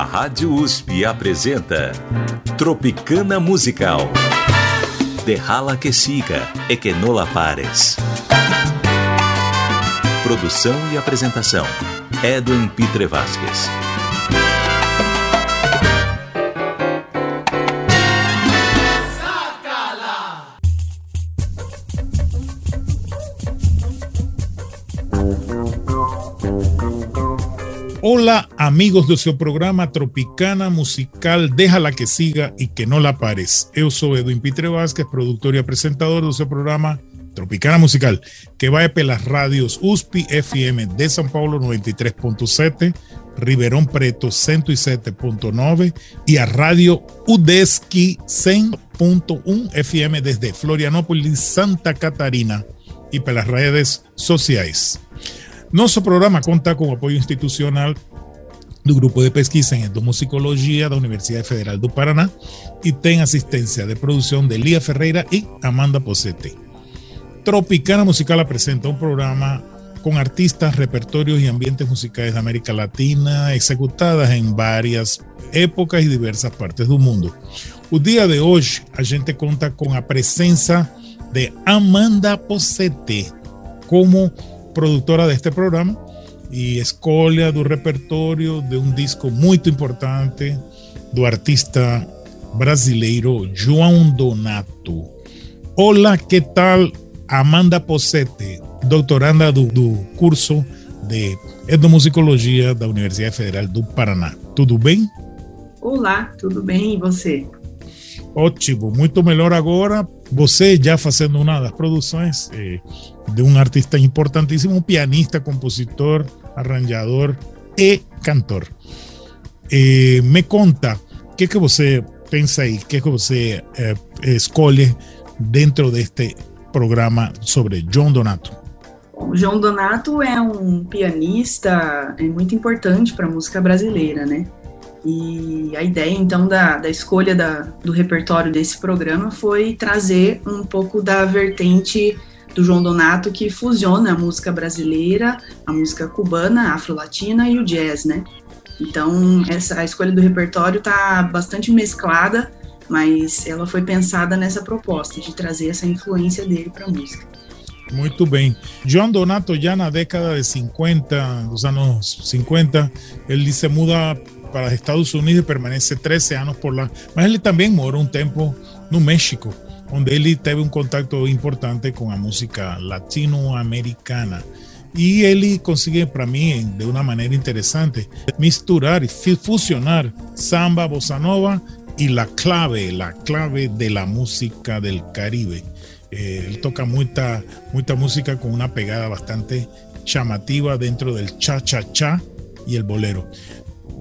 A Rádio USP apresenta Tropicana Musical. Derrala que siga e pares. Produção e apresentação: Edwin Pitre Vasquez. Hola amigos do seu programa Tropicana Musical Déjala que siga e que não la pares. Eu sou Edwin Pitre Vázquez, produtor e apresentador do seu programa Tropicana Musical, que vai pelas rádios USP FM de São Paulo 93.7, Ribeirão Preto 107.9 e a rádio UDESC 100.1 FM desde Florianópolis, Santa Catarina e pelas redes sociais. Nosso programa conta com apoio institucional do Grupo de Pesquisa em Endomusicologia da Universidade Federal do Paraná e tem assistência de produção de Lia Ferreira e Amanda Posetti. Tropicana Musical apresenta um programa com artistas, repertórios e ambientes musicais da América Latina executadas em várias épocas e diversas partes do mundo. O dia de hoje a gente conta com a presença de Amanda Posetti como produtora deste programa e escolha do repertório de um disco muito importante do artista brasileiro João Donato. Olá, que tal Amanda Posetti, doutoranda do, do curso de Etnomusicologia da Universidade Federal do Paraná. Tudo bem? Olá, tudo bem e você? Ótimo, muito melhor agora. Você já fazendo uma das produções eh, de um artista importantíssimo, um pianista, compositor, arranjador e cantor. Eh, me conta, o que, que você pensa aí, o que, que você eh, escolhe dentro deste programa sobre João Donato? O João Donato é um pianista é muito importante para a música brasileira, né? E a ideia, então, da, da escolha da, do repertório desse programa foi trazer um pouco da vertente do João Donato que fusiona a música brasileira, a música cubana, afro-latina e o jazz, né? Então, essa, a escolha do repertório está bastante mesclada, mas ela foi pensada nessa proposta de trazer essa influência dele para a música. Muito bem. João Donato, já na década de 50, dos anos 50, ele se muda para os Estados Unidos permanece 13 anos por lá. Mas ele também morou um tempo no México, onde ele teve um contato importante com a música latino-americana. E ele consegue, para mim, de uma maneira interessante, misturar e fusionar samba, bossa nova e la clave, la clave de la música del Caribe. Eh, él toca mucha, mucha música con una pegada bastante chamativa dentro del cha-cha-cha y el bolero.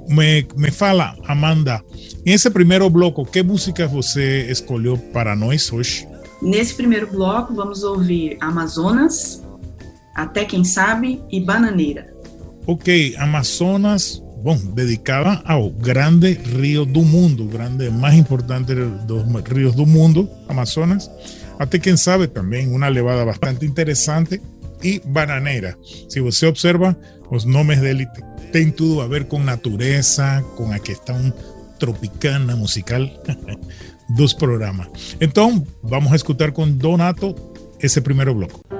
Me, me fala, Amanda, em esse primeiro bloco, que música você escolheu para nós hoje? Nesse primeiro bloco, vamos ouvir Amazonas, Até Quem Sabe e Bananeira. Ok, Amazonas, bom, dedicada ao grande rio do mundo, o grande mais importante dos rios do mundo, Amazonas. Até quem sabe também uma levada bastante interessante e bananeira. Se você observa, os nomes dele têm tudo a ver com natureza, com a questão tropicana musical dos programas. Então, vamos a escutar com Donato esse primeiro bloco.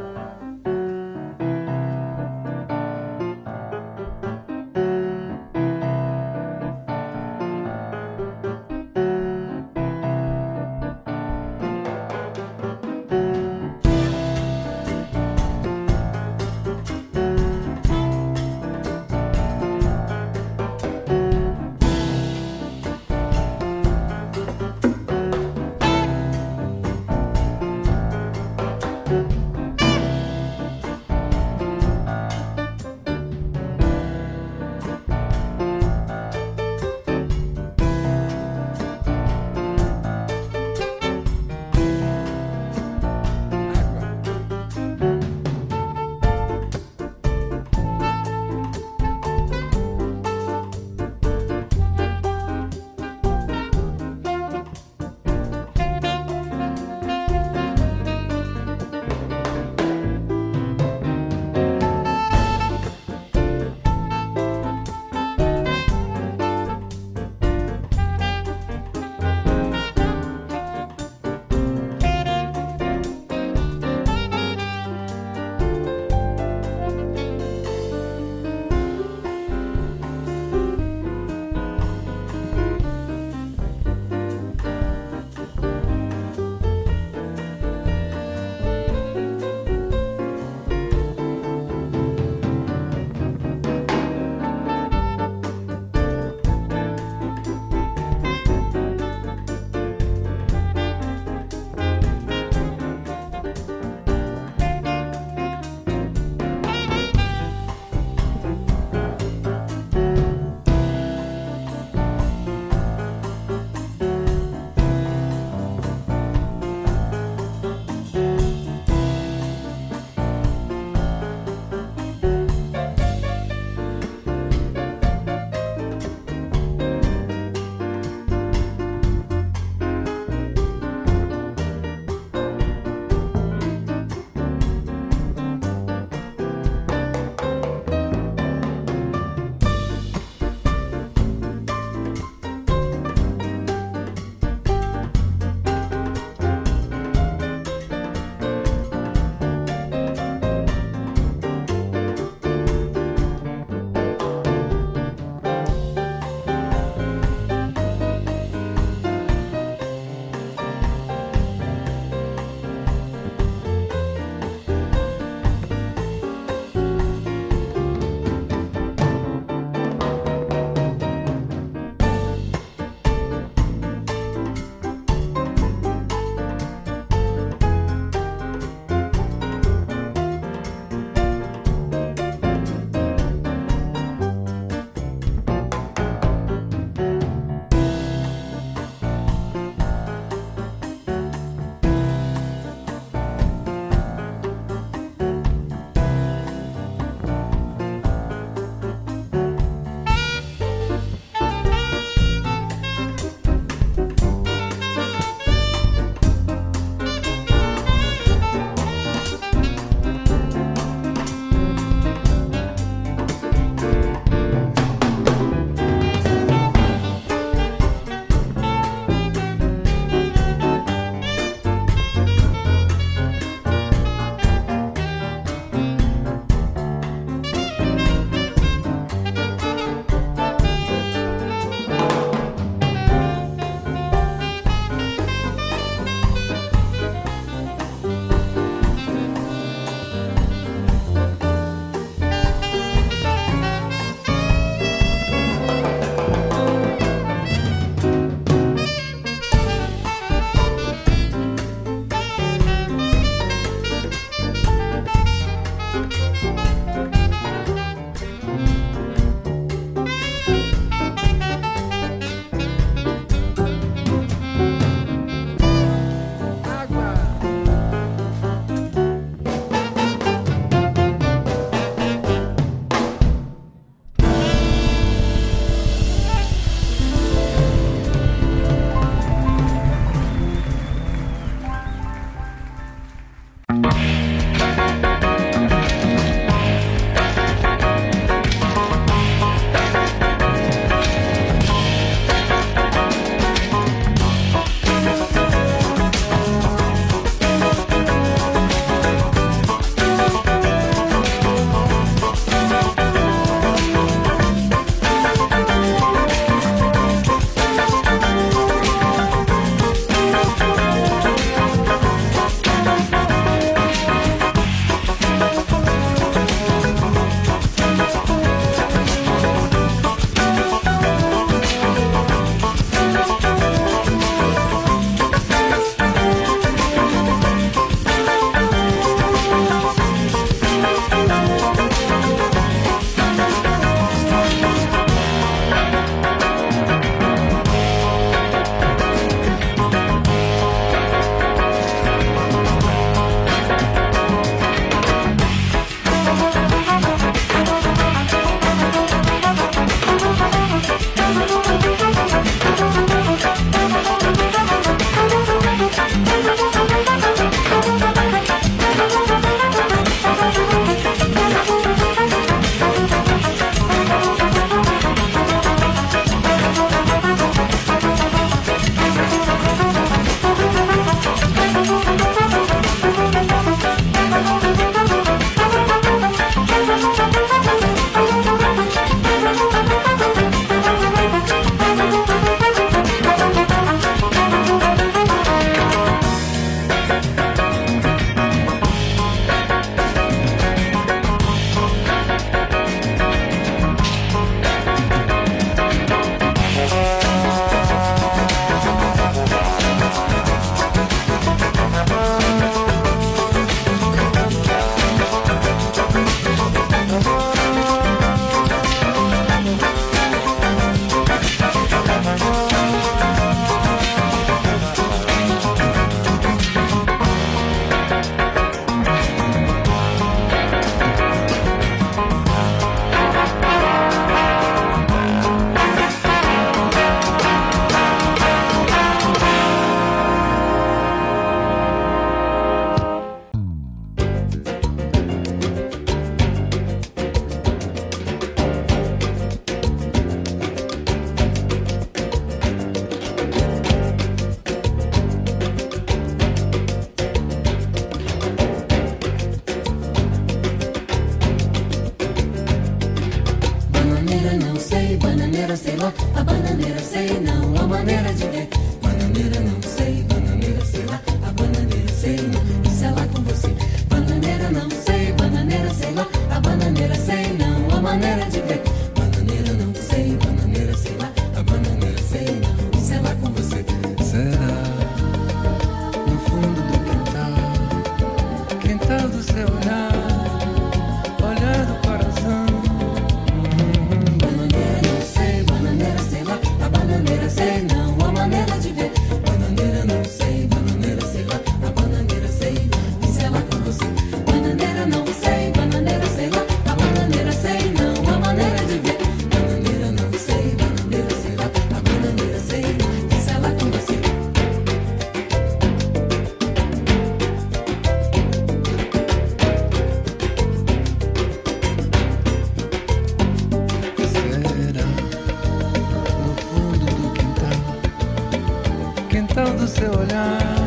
Quintal do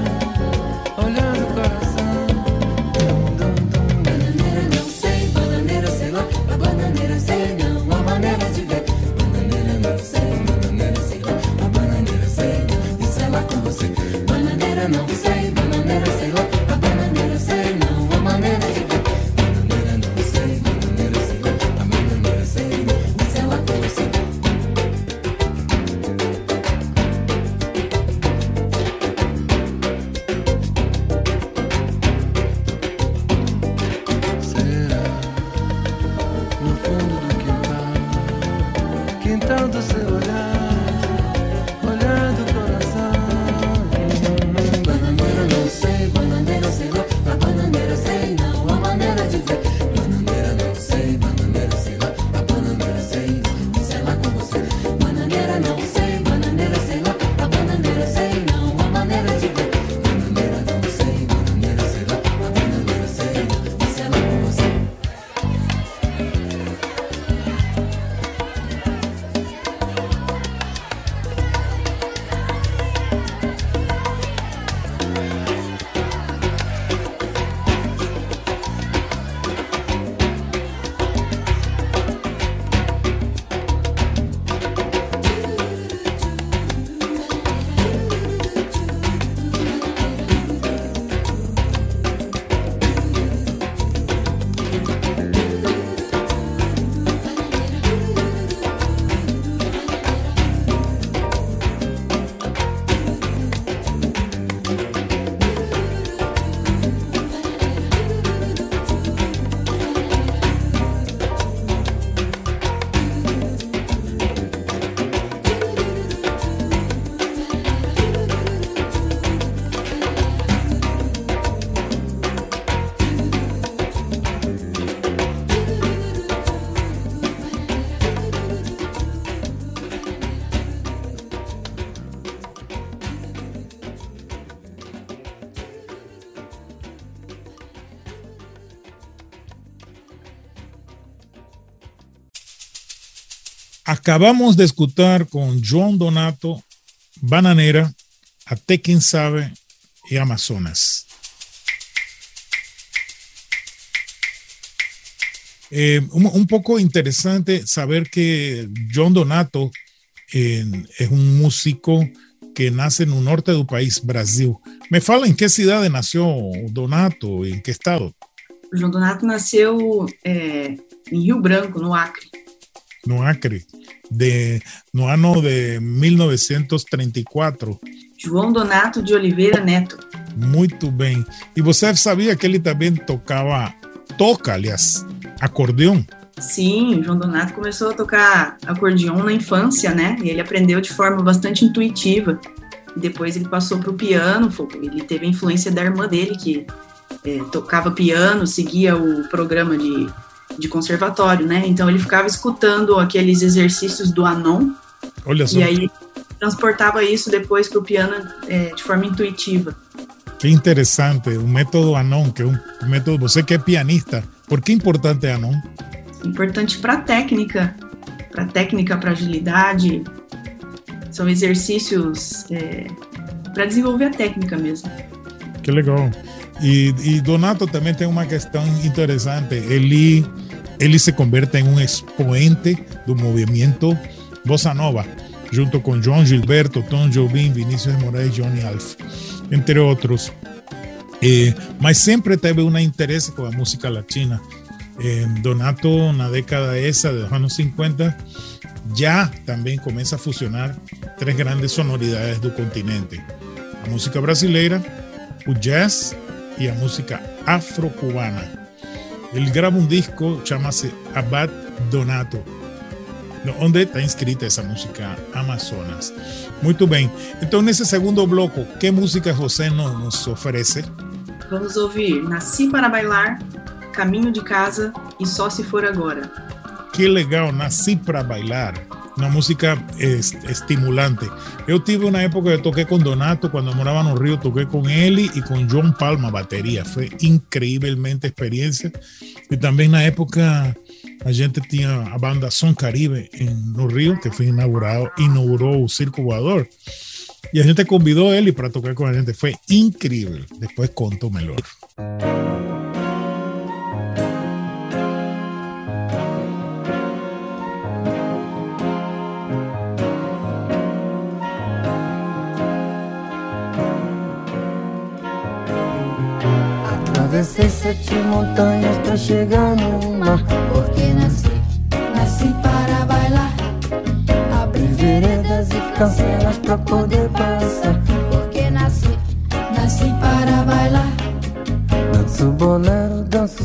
Tanto seu olhar. Acabamos de escuchar con João Donato, Bananeira, Até Quem Sabe y Amazonas. Eh, un, un, poco interesante saber que John Donato eh, es un músico que nace no norte do país, Brasil. Me fala em que cidade nasceu Donato, em que estado? João Donato nasceu é, em Rio Branco, no Acre. No Acre, de, no ano de 1934. João Donato de Oliveira Neto. Muito bem. E você sabia que ele também tocava, toca, aliás, acordeão? Sim, o João Donato começou a tocar acordeon na infância, né? E ele aprendeu de forma bastante intuitiva. Depois ele passou para o piano. Ele teve a influência da irmã dele, que é, tocava piano, seguia o programa de, de conservatório, né? Então ele ficava escutando aqueles exercícios do Anon. Olha só. E aí transportava isso depois para o piano é, de forma intuitiva. Que interessante, o método Anon, que é um método. Você que é pianista, por que é importante Anon? importante para técnica, para técnica, para agilidade. São exercícios é, para desenvolver a técnica mesmo. Que legal. E, Donato também tem uma questão interessante. Ele ele se convierte en un expoente del movimiento bossa nova, junto con João Gilberto, Tom Jobim, Vinícius Moraes, Johnny Alf, entre otros. Eh, mas sempre teve un interés con la música latina. Eh, Donato, na década esa de los años 50, ya también comienza a fusionar tres grandes sonoridades del continente: la música brasileira, el jazz y la música afro-cubana. Él graba un disco llamado Abad Donato, donde está inscrita esa música Amazonas. Muy bien. Entonces, en ese segundo bloco, ¿qué música José nos ofrece? Vamos ouvir Nasci para Bailar, Caminho de Casa e Só Se For Agora. Que legal, Nasci para Bailar. Una música estimulante. Yo tuve una época que toqué con Donato, cuando moraba en Río, toqué con Eli y con John Palma, batería. Fue increíblemente experiencia. Y también en la época a gente tenía a banda Son Caribe en Los Ríos, que fue inaugurado, inauguró un circo voador. Y a gente convidó a Eli para tocar con la gente. Fue increíble. Después contó Melor. Atravessei sete montanhas pra chegar no mar Porque nasci, nasci para bailar. Abri veredas e cancelas pra poder passar Porque nasci, nasci para bailar. Danço bolero, danço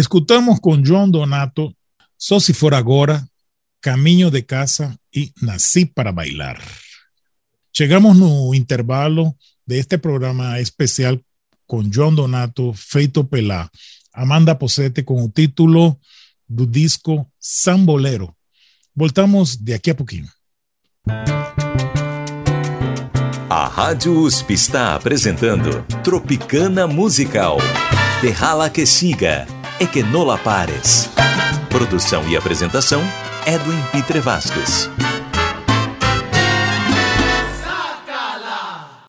Escutamos com João Donato Só Se For Agora, Caminho de Casa e Nasci para Bailar. Chegamos no intervalo deste programa especial com João Donato, feito pela Amanda Posete, com o título do disco Sambolero. Voltamos daqui a pouquinho. A Rádio USP está apresentando Tropicana Musical. Derrala que siga, Equenola Pares. Produção e apresentação, Edwin Pitre Vasquez.